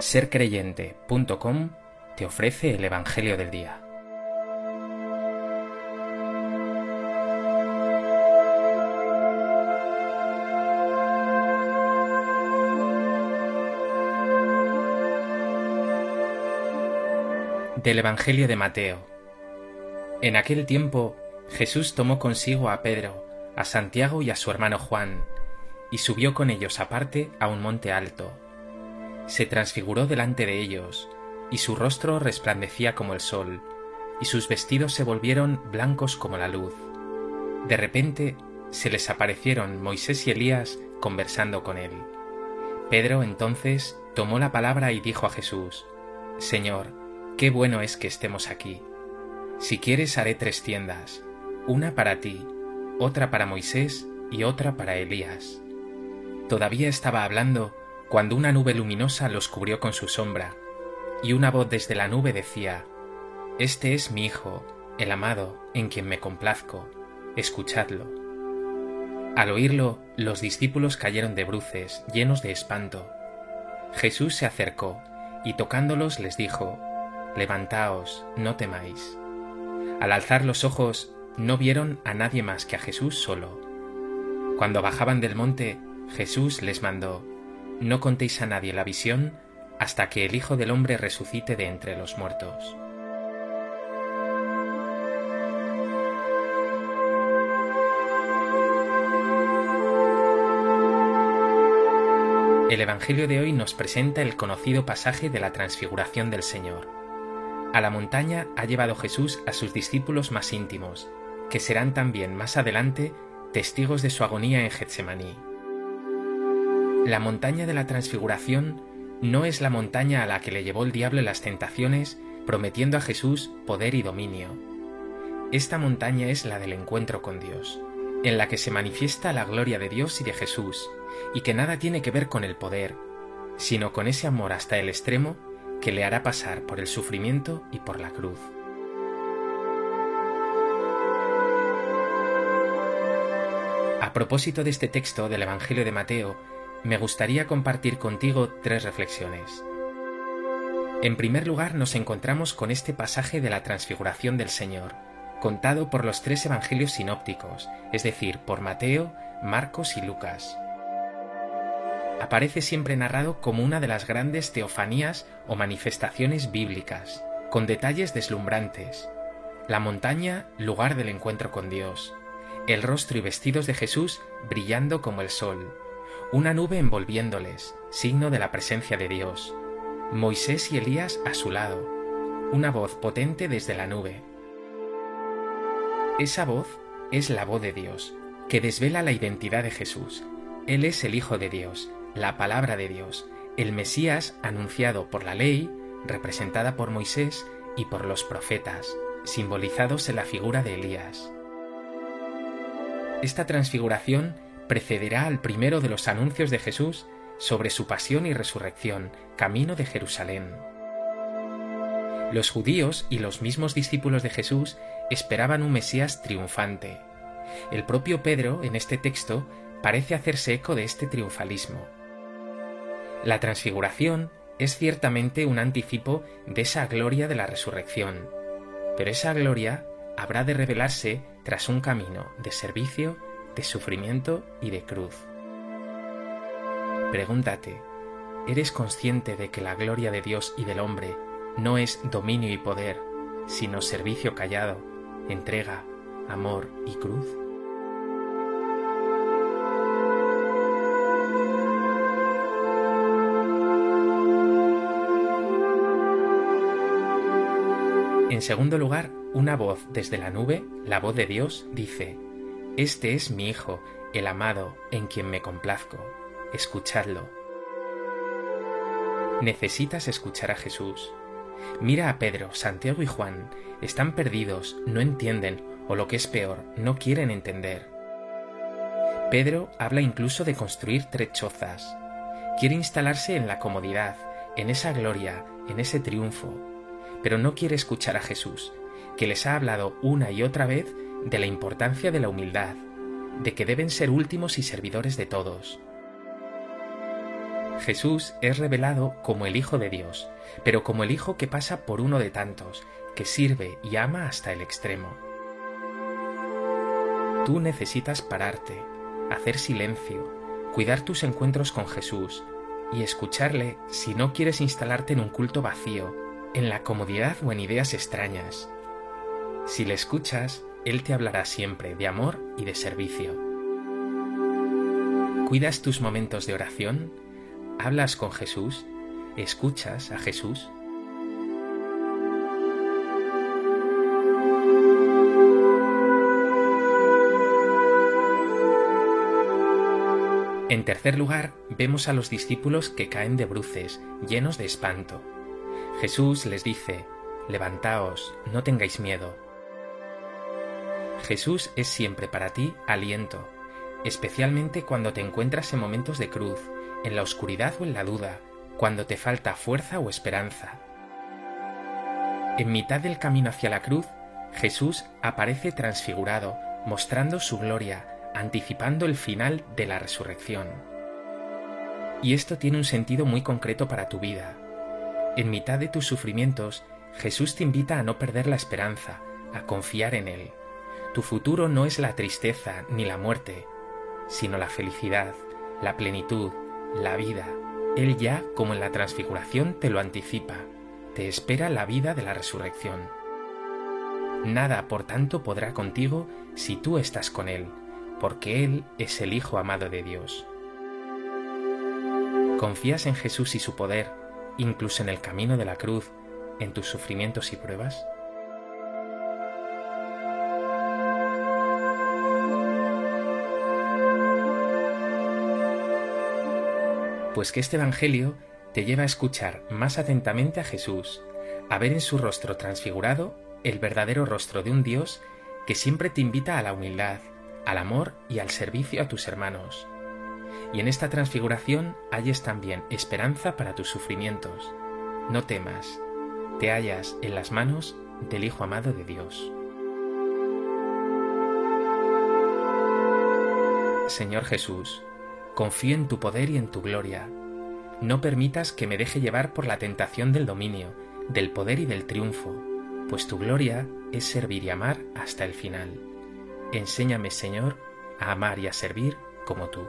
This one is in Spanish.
sercreyente.com te ofrece el Evangelio del Día. Del Evangelio de Mateo. En aquel tiempo Jesús tomó consigo a Pedro, a Santiago y a su hermano Juan, y subió con ellos aparte a un monte alto. Se transfiguró delante de ellos, y su rostro resplandecía como el sol, y sus vestidos se volvieron blancos como la luz. De repente se les aparecieron Moisés y Elías conversando con él. Pedro entonces tomó la palabra y dijo a Jesús, Señor, qué bueno es que estemos aquí. Si quieres haré tres tiendas, una para ti, otra para Moisés y otra para Elías. Todavía estaba hablando cuando una nube luminosa los cubrió con su sombra, y una voz desde la nube decía, Este es mi Hijo, el amado, en quien me complazco, escuchadlo. Al oírlo, los discípulos cayeron de bruces, llenos de espanto. Jesús se acercó, y tocándolos les dijo, Levantaos, no temáis. Al alzar los ojos, no vieron a nadie más que a Jesús solo. Cuando bajaban del monte, Jesús les mandó, No contéis a nadie la visión hasta que el Hijo del Hombre resucite de entre los muertos. El Evangelio de hoy nos presenta el conocido pasaje de la transfiguración del Señor. A la montaña ha llevado Jesús a sus discípulos más íntimos, que serán también más adelante testigos de su agonía en Getsemaní. La montaña de la transfiguración no es la montaña a la que le llevó el diablo las tentaciones, prometiendo a Jesús poder y dominio. Esta montaña es la del encuentro con Dios, en la que se manifiesta la gloria de Dios y de Jesús, y que nada tiene que ver con el poder, sino con ese amor hasta el extremo que le hará pasar por el sufrimiento y por la cruz. A propósito de este texto del Evangelio de Mateo, me gustaría compartir contigo tres reflexiones. En primer lugar, nos encontramos con este pasaje de la transfiguración del Señor, contado por los tres evangelios sinópticos, es decir, por Mateo, Marcos y Lucas. Aparece siempre narrado como una de las grandes teofanías o manifestaciones bíblicas, con detalles deslumbrantes. La montaña, lugar del encuentro con Dios. El rostro y vestidos de Jesús brillando como el sol una nube envolviéndoles, signo de la presencia de Dios, Moisés y Elías a su lado, una voz potente desde la nube. Esa voz es la voz de Dios, que desvela la identidad de Jesús. Él es el Hijo de Dios, la palabra de Dios, el Mesías anunciado por la ley, representada por Moisés y por los profetas, simbolizados en la figura de Elías. Esta transfiguración precederá al primero de los anuncios de Jesús sobre su pasión y resurrección, camino de Jerusalén. Los judíos y los mismos discípulos de Jesús esperaban un Mesías triunfante. El propio Pedro, en este texto, parece hacerse eco de este triunfalismo. La transfiguración es ciertamente un anticipo de esa gloria de la resurrección, pero esa gloria habrá de revelarse tras un camino de servicio de sufrimiento y de cruz. Pregúntate, ¿eres consciente de que la gloria de Dios y del hombre no es dominio y poder, sino servicio callado, entrega, amor y cruz? En segundo lugar, una voz desde la nube, la voz de Dios, dice, este es mi Hijo, el amado, en quien me complazco. Escuchadlo. Necesitas escuchar a Jesús. Mira a Pedro, Santiago y Juan. Están perdidos, no entienden, o lo que es peor, no quieren entender. Pedro habla incluso de construir tres chozas. Quiere instalarse en la comodidad, en esa gloria, en ese triunfo, pero no quiere escuchar a Jesús, que les ha hablado una y otra vez de la importancia de la humildad, de que deben ser últimos y servidores de todos. Jesús es revelado como el Hijo de Dios, pero como el Hijo que pasa por uno de tantos, que sirve y ama hasta el extremo. Tú necesitas pararte, hacer silencio, cuidar tus encuentros con Jesús y escucharle si no quieres instalarte en un culto vacío, en la comodidad o en ideas extrañas. Si le escuchas, Él te hablará siempre de amor y de servicio. ¿Cuidas tus momentos de oración? ¿Hablas con Jesús? ¿Escuchas a Jesús? En tercer lugar, vemos a los discípulos que caen de bruces, llenos de espanto. Jesús les dice, Levantaos, no tengáis miedo. Jesús es siempre para ti aliento, especialmente cuando te encuentras en momentos de cruz, en la oscuridad o en la duda, cuando te falta fuerza o esperanza. En mitad del camino hacia la cruz, Jesús aparece transfigurado, mostrando su gloria, anticipando el final de la resurrección. Y esto tiene un sentido muy concreto para tu vida. En mitad de tus sufrimientos, Jesús te invita a no perder la esperanza, a confiar en Él. Tu futuro no es la tristeza ni la muerte, sino la felicidad, la plenitud, la vida. Él ya, como en la transfiguración, te lo anticipa, te espera la vida de la resurrección. Nada, por tanto, podrá contigo si tú estás con Él, porque Él es el Hijo amado de Dios. ¿Confías en Jesús y su poder, incluso en el camino de la cruz, en tus sufrimientos y pruebas? Pues que este Evangelio te lleva a escuchar más atentamente a Jesús, a ver en su rostro transfigurado el verdadero rostro de un Dios que siempre te invita a la humildad, al amor y al servicio a tus hermanos. Y en esta transfiguración halles también esperanza para tus sufrimientos. No temas, te hallas en las manos del Hijo amado de Dios. Señor Jesús, confío en tu poder y en tu gloria. No permitas que me deje llevar por la tentación del dominio, del poder y del triunfo, pues tu gloria es servir y amar hasta el final. Enséñame, Señor, a amar y a servir como tú.